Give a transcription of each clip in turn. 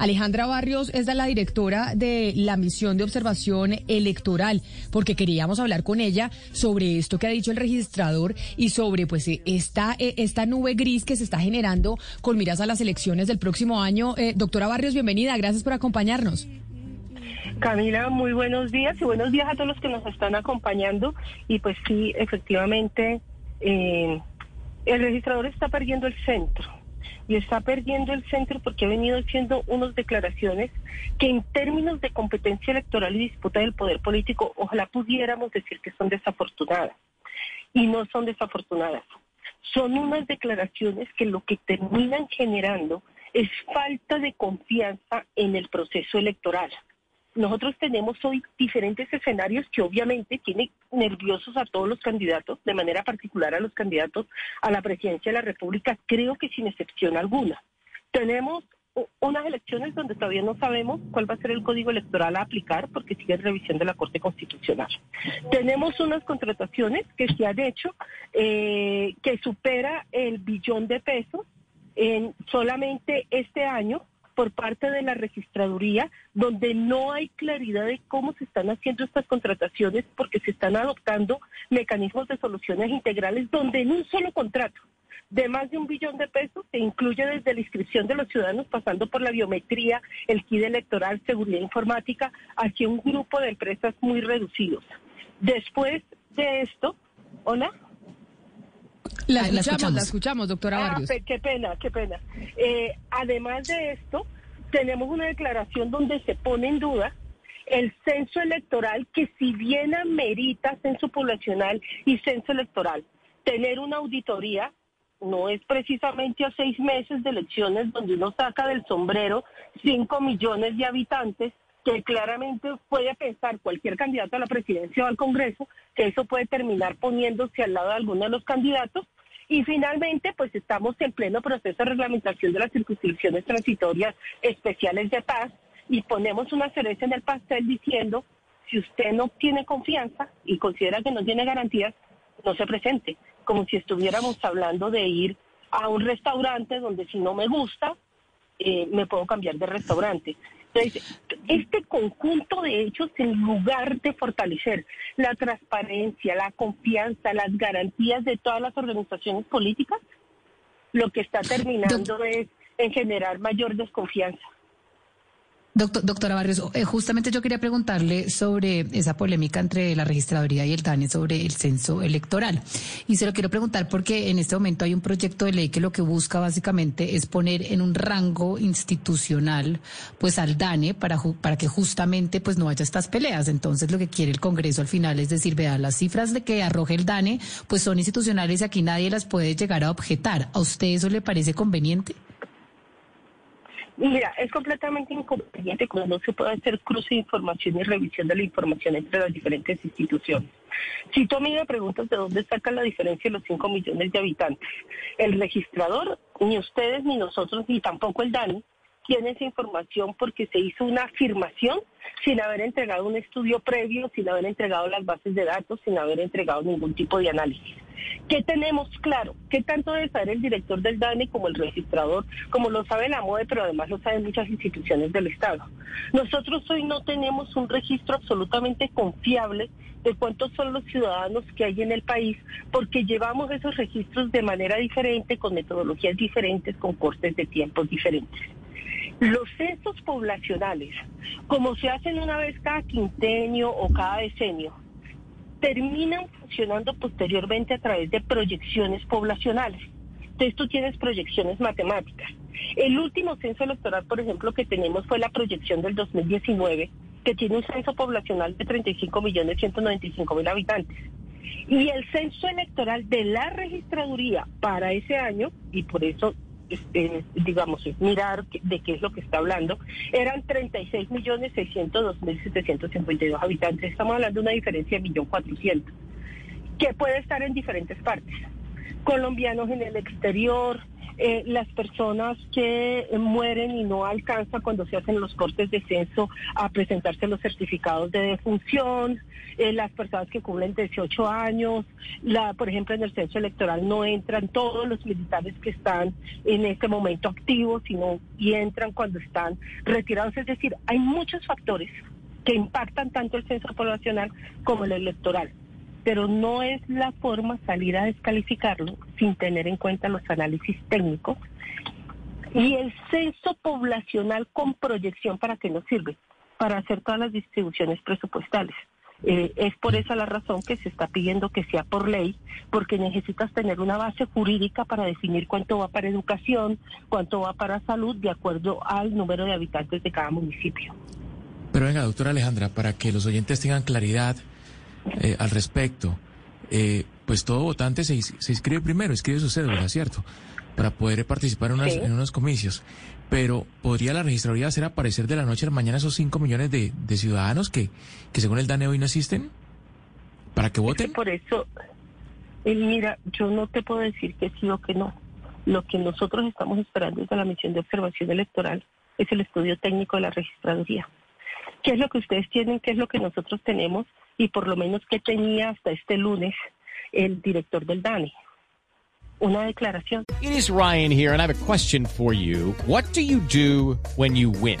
Alejandra Barrios es la directora de la misión de observación electoral, porque queríamos hablar con ella sobre esto que ha dicho el registrador y sobre pues esta, esta nube gris que se está generando con miras a las elecciones del próximo año. Eh, doctora Barrios, bienvenida, gracias por acompañarnos. Camila, muy buenos días y buenos días a todos los que nos están acompañando. Y pues sí, efectivamente, eh, el registrador está perdiendo el centro y está perdiendo el centro porque ha venido haciendo unas declaraciones que en términos de competencia electoral y disputa del poder político, ojalá pudiéramos decir que son desafortunadas. Y no son desafortunadas. Son unas declaraciones que lo que terminan generando es falta de confianza en el proceso electoral. Nosotros tenemos hoy diferentes escenarios que obviamente tienen nerviosos a todos los candidatos, de manera particular a los candidatos a la presidencia de la República, creo que sin excepción alguna. Tenemos unas elecciones donde todavía no sabemos cuál va a ser el código electoral a aplicar porque sigue en revisión de la Corte Constitucional. Tenemos unas contrataciones que se han hecho eh, que supera el billón de pesos en solamente este año por parte de la registraduría, donde no hay claridad de cómo se están haciendo estas contrataciones, porque se están adoptando mecanismos de soluciones integrales, donde en un solo contrato de más de un billón de pesos se incluye desde la inscripción de los ciudadanos, pasando por la biometría, el KID electoral, seguridad informática, hacia un grupo de empresas muy reducidos. Después de esto, ¿hola? La escuchamos, la escuchamos, doctora ah, Barrios. qué pena, qué pena. Eh, además de esto, tenemos una declaración donde se pone en duda el censo electoral, que si bien amerita censo poblacional y censo electoral, tener una auditoría no es precisamente a seis meses de elecciones donde uno saca del sombrero cinco millones de habitantes que claramente puede pensar cualquier candidato a la presidencia o al Congreso que eso puede terminar poniéndose al lado de alguno de los candidatos. Y finalmente, pues estamos en pleno proceso de reglamentación de las circunscripciones transitorias especiales de paz y ponemos una cereza en el pastel diciendo, si usted no tiene confianza y considera que no tiene garantías, no se presente, como si estuviéramos hablando de ir a un restaurante donde si no me gusta, eh, me puedo cambiar de restaurante. Entonces, este conjunto de hechos, en lugar de fortalecer la transparencia, la confianza, las garantías de todas las organizaciones políticas, lo que está terminando es en generar mayor desconfianza. Doctora Barrios, eh, justamente yo quería preguntarle sobre esa polémica entre la registraduría y el DANE sobre el censo electoral. Y se lo quiero preguntar porque en este momento hay un proyecto de ley que lo que busca básicamente es poner en un rango institucional pues al DANE para, para que justamente pues no haya estas peleas. Entonces lo que quiere el Congreso al final es decir, vea, las cifras de que arroje el DANE pues son institucionales y aquí nadie las puede llegar a objetar. ¿A usted eso le parece conveniente? Mira, es completamente inconveniente cuando no se puede hacer cruce de información y revisión de la información entre las diferentes instituciones. Si tú a mí me preguntas de dónde saca la diferencia de los 5 millones de habitantes, el registrador, ni ustedes, ni nosotros, ni tampoco el DANI, tiene esa información porque se hizo una afirmación sin haber entregado un estudio previo, sin haber entregado las bases de datos, sin haber entregado ningún tipo de análisis. ¿Qué tenemos claro? ¿Qué tanto debe saber el director del DANE como el registrador, como lo sabe la MODE, pero además lo saben muchas instituciones del Estado? Nosotros hoy no tenemos un registro absolutamente confiable de cuántos son los ciudadanos que hay en el país, porque llevamos esos registros de manera diferente, con metodologías diferentes, con cortes de tiempos diferentes. Los censos poblacionales, como se hacen una vez cada quintenio o cada decenio, terminan funcionando posteriormente a través de proyecciones poblacionales. Entonces tú tienes proyecciones matemáticas. El último censo electoral, por ejemplo, que tenemos fue la proyección del 2019, que tiene un censo poblacional de 35 millones 195 mil habitantes. Y el censo electoral de la registraduría para ese año, y por eso este, digamos, mirar de qué es lo que está hablando, eran 36 millones 602 mil 752 habitantes. Estamos hablando de una diferencia de 1.400.000, que puede estar en diferentes partes. Colombianos en el exterior, eh, las personas que mueren y no alcanzan cuando se hacen los cortes de censo a presentarse los certificados de defunción, eh, las personas que cumplen 18 años, la, por ejemplo en el censo electoral no entran todos los militares que están en este momento activos, sino y entran cuando están retirados. Es decir, hay muchos factores que impactan tanto el censo poblacional como el electoral pero no es la forma salir a descalificarlo sin tener en cuenta los análisis técnicos. Y el censo poblacional con proyección, ¿para qué nos sirve? Para hacer todas las distribuciones presupuestales. Eh, es por esa la razón que se está pidiendo que sea por ley, porque necesitas tener una base jurídica para definir cuánto va para educación, cuánto va para salud, de acuerdo al número de habitantes de cada municipio. Pero venga, doctora Alejandra, para que los oyentes tengan claridad, eh, al respecto. Eh, pues todo votante se, se, inscribe primero, inscribe su cédula, ¿cierto? Para poder participar en, en unos comicios. Pero ¿podría la registraduría hacer aparecer de la noche a la mañana esos 5 millones de, de, ciudadanos que, que según el DANE hoy no existen? ¿Para que voten? por eso, eh, mira, yo no te puedo decir que sí o que no. Lo que nosotros estamos esperando desde la misión de observación electoral es el estudio técnico de la registraduría. ¿Qué es lo que ustedes tienen? ¿Qué es lo que nosotros tenemos? y por lo menos que tenía hasta este lunes el director del DANI. Una declaración. It is Ryan here and I have a question for you. What do you do when you win?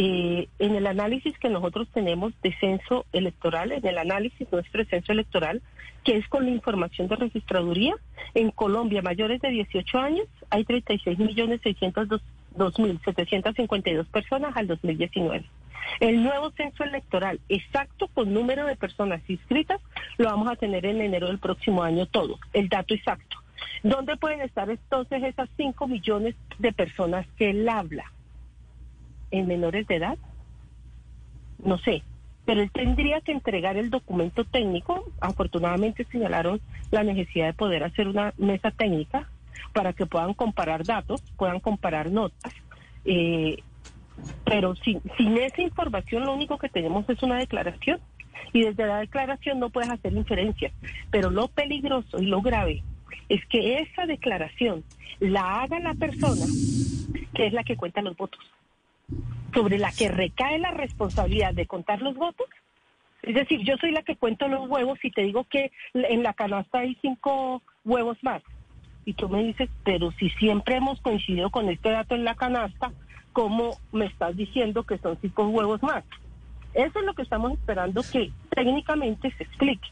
Eh, en el análisis que nosotros tenemos de censo electoral, en el análisis nuestro de censo electoral, que es con la información de registraduría, en Colombia mayores de 18 años hay 36.602.752 personas al 2019. El nuevo censo electoral exacto con número de personas inscritas lo vamos a tener en enero del próximo año todo, el dato exacto. ¿Dónde pueden estar entonces esas 5 millones de personas que él habla? En menores de edad? No sé, pero él tendría que entregar el documento técnico. Afortunadamente señalaron la necesidad de poder hacer una mesa técnica para que puedan comparar datos, puedan comparar notas. Eh, pero sin, sin esa información lo único que tenemos es una declaración y desde la declaración no puedes hacer inferencias. Pero lo peligroso y lo grave es que esa declaración la haga la persona que es la que cuenta los votos sobre la que recae la responsabilidad de contar los votos. Es decir, yo soy la que cuento los huevos y te digo que en la canasta hay cinco huevos más. Y tú me dices, pero si siempre hemos coincidido con este dato en la canasta, ¿cómo me estás diciendo que son cinco huevos más? Eso es lo que estamos esperando que técnicamente se explique.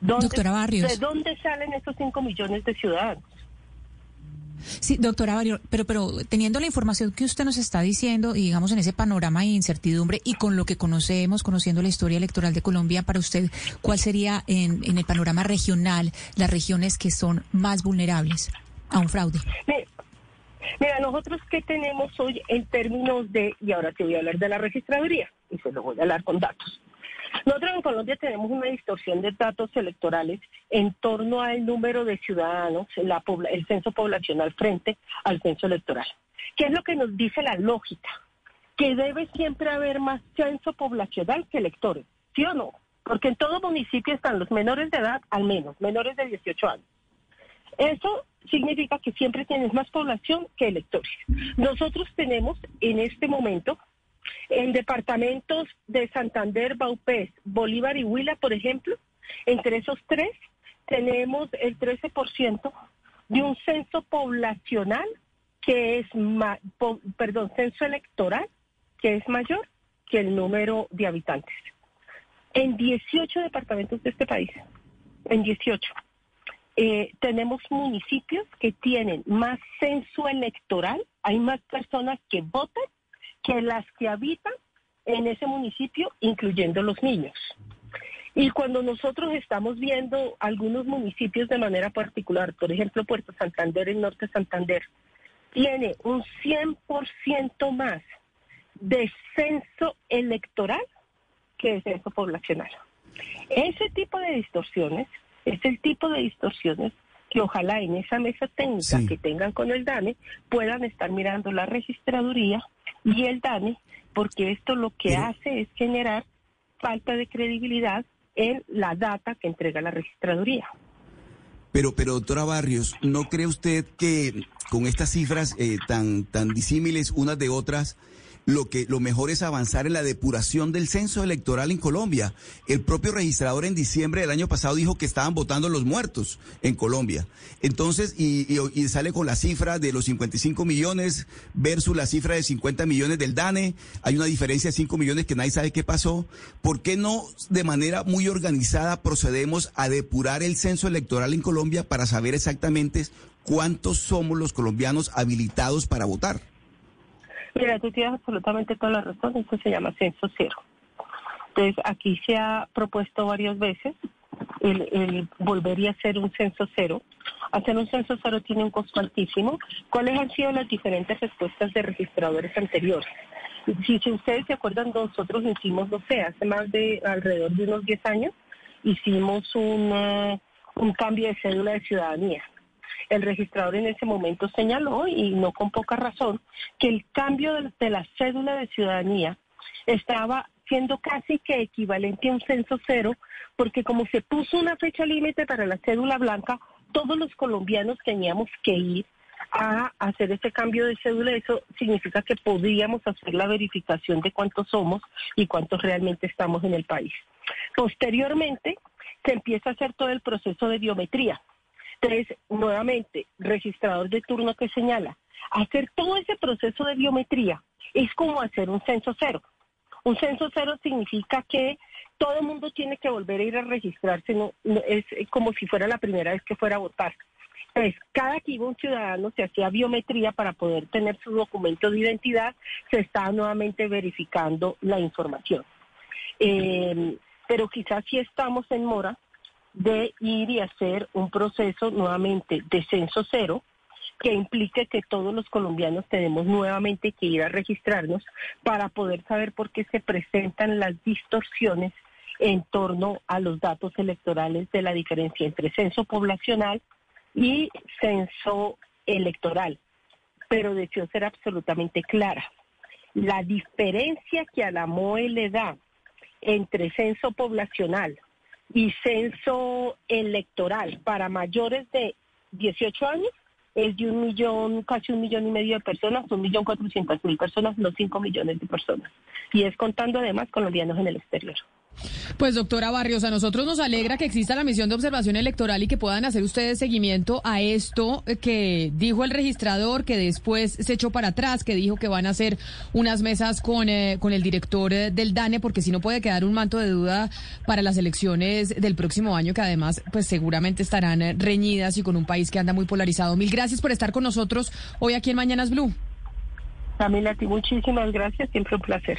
Doctora Barrios. ¿De dónde salen esos cinco millones de ciudadanos? Sí, doctora Barrio, pero, pero teniendo la información que usted nos está diciendo y digamos en ese panorama de incertidumbre y con lo que conocemos, conociendo la historia electoral de Colombia, para usted, ¿cuál sería en, en el panorama regional las regiones que son más vulnerables a un fraude? Mira, nosotros qué tenemos hoy en términos de, y ahora te voy a hablar de la registraduría, y se lo voy a hablar con datos. Nosotros en Colombia tenemos una distorsión de datos electorales en torno al número de ciudadanos, la, el censo poblacional frente al censo electoral. ¿Qué es lo que nos dice la lógica? Que debe siempre haber más censo poblacional que electores, ¿sí o no? Porque en todo municipio están los menores de edad, al menos, menores de 18 años. Eso significa que siempre tienes más población que electores. Nosotros tenemos en este momento en departamentos de Santander, Baupés, Bolívar y Huila, por ejemplo, entre esos tres tenemos el 13% de un censo poblacional que es, perdón, censo electoral que es mayor que el número de habitantes. En 18 departamentos de este país, en 18, eh, tenemos municipios que tienen más censo electoral, hay más personas que votan que las que habitan en ese municipio, incluyendo los niños. Y cuando nosotros estamos viendo algunos municipios de manera particular, por ejemplo Puerto Santander, el norte de Santander, tiene un 100% más de censo electoral que de censo poblacional. Ese tipo de distorsiones es el tipo de distorsiones que ojalá en esa mesa técnica que tengan con el DANE puedan estar mirando la registraduría y el DANE, porque esto lo que hace es generar falta de credibilidad en la data que entrega la registraduría. Pero, pero doctora Barrios, ¿no cree usted que con estas cifras eh, tan, tan disímiles unas de otras, lo que lo mejor es avanzar en la depuración del censo electoral en Colombia. El propio registrador en diciembre del año pasado dijo que estaban votando los muertos en Colombia. Entonces, y, sale con la cifra de los 55 millones versus la cifra de 50 millones del DANE. Hay una diferencia de 5 millones que nadie sabe qué pasó. ¿Por qué no de manera muy organizada procedemos a depurar el censo electoral en Colombia para saber exactamente cuántos somos los colombianos habilitados para votar? Mira, tú tienes absolutamente toda la razón, esto se llama censo cero. Entonces, aquí se ha propuesto varias veces el, el volver a hacer un censo cero. Hacer un censo cero tiene un costo altísimo. ¿Cuáles han sido las diferentes respuestas de registradores anteriores? Si, si ustedes se acuerdan, nosotros hicimos, no sé, hace más de alrededor de unos 10 años, hicimos un cambio de cédula de ciudadanía el registrador en ese momento señaló, y no con poca razón, que el cambio de, la cédula de ciudadanía estaba siendo casi que equivalente a un censo cero, porque como se puso una fecha límite para la cédula blanca, todos los colombianos teníamos que ir a hacer ese cambio de cédula. Eso significa que podríamos hacer la verificación de cuántos somos y cuántos realmente estamos en el país. Posteriormente, se empieza a hacer todo el proceso de biometría. Tres, nuevamente, registrador de turno que señala, hacer todo ese proceso de biometría es como hacer un censo cero. Un censo cero significa que todo el mundo tiene que volver a ir a registrarse, no, es como si fuera la primera vez que fuera a votar. Entonces, cada que iba un ciudadano se hacía biometría para poder tener su documento de identidad, se está nuevamente verificando la información. Eh, pero quizás si estamos en mora de ir y hacer un proceso nuevamente de censo cero que implique que todos los colombianos tenemos nuevamente que ir a registrarnos para poder saber por qué se presentan las distorsiones en torno a los datos electorales de la diferencia entre censo poblacional y censo electoral. Pero deseo ser absolutamente clara. La diferencia que a la MOE le da entre censo poblacional y censo electoral para mayores de 18 años es de un millón, casi un millón y medio de personas, un millón cuatrocientas mil personas, no cinco millones de personas. Y es contando además colombianos en el exterior. Pues doctora Barrios, a nosotros nos alegra que exista la misión de observación electoral y que puedan hacer ustedes seguimiento a esto que dijo el registrador, que después se echó para atrás, que dijo que van a hacer unas mesas con, eh, con el director eh, del DANE, porque si no puede quedar un manto de duda para las elecciones del próximo año, que además pues seguramente estarán eh, reñidas y con un país que anda muy polarizado. Mil gracias por estar con nosotros hoy aquí en Mañanas Blue. Camila, a ti muchísimas gracias, siempre un placer.